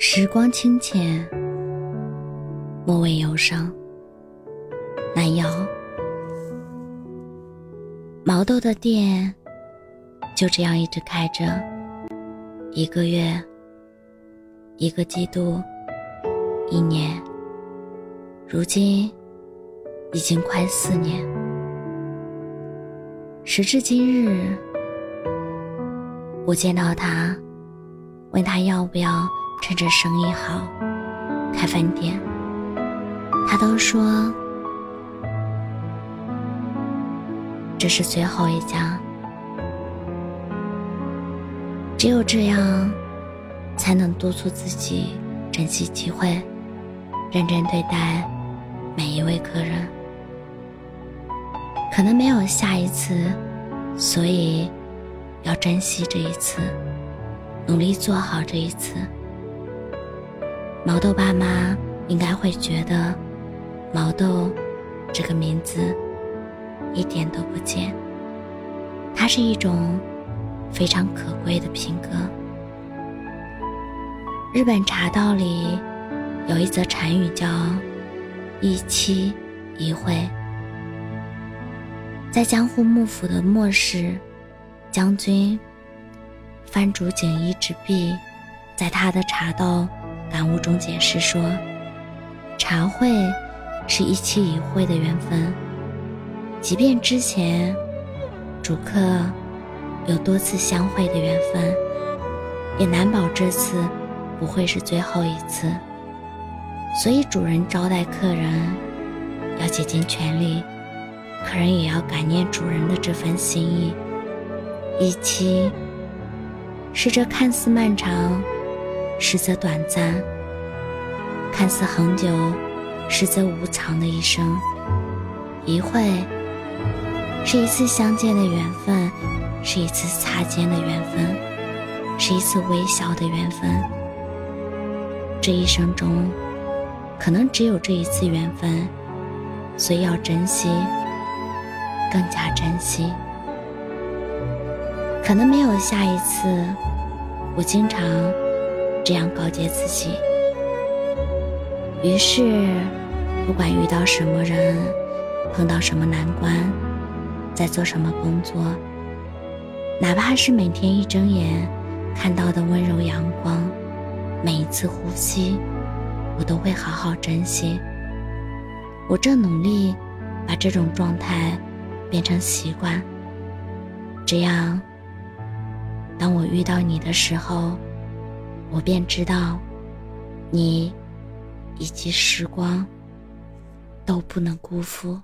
时光清浅，莫问忧伤。南瑶，毛豆的店就这样一直开着，一个月，一个季度，一年，如今已经快四年。时至今日，我见到他，问他要不要趁着生意好开饭店，他都说这是最后一家。只有这样，才能督促自己珍惜机会，认真对待每一位客人。可能没有下一次，所以要珍惜这一次，努力做好这一次。毛豆爸妈应该会觉得，毛豆这个名字一点都不贱，它是一种非常可贵的品格。日本茶道里有一则禅语叫“一期一会”。在江户幕府的末世，将军番竹井一之弼，在他的茶道感悟中解释说：“茶会是一期一会的缘分，即便之前主客有多次相会的缘分，也难保这次不会是最后一次。所以主人招待客人要竭尽全力。”客人也要感念主人的这份心意。一期是这看似漫长，实则短暂；看似恒久，实则无常的一生。一会是一次相见的缘分，是一次擦肩的缘分，是一次微笑的缘分。这一生中，可能只有这一次缘分，所以要珍惜。更加珍惜，可能没有下一次。我经常这样告诫自己。于是，不管遇到什么人，碰到什么难关，在做什么工作，哪怕是每天一睁眼看到的温柔阳光，每一次呼吸，我都会好好珍惜。我正努力把这种状态。变成习惯，这样，当我遇到你的时候，我便知道，你以及时光都不能辜负。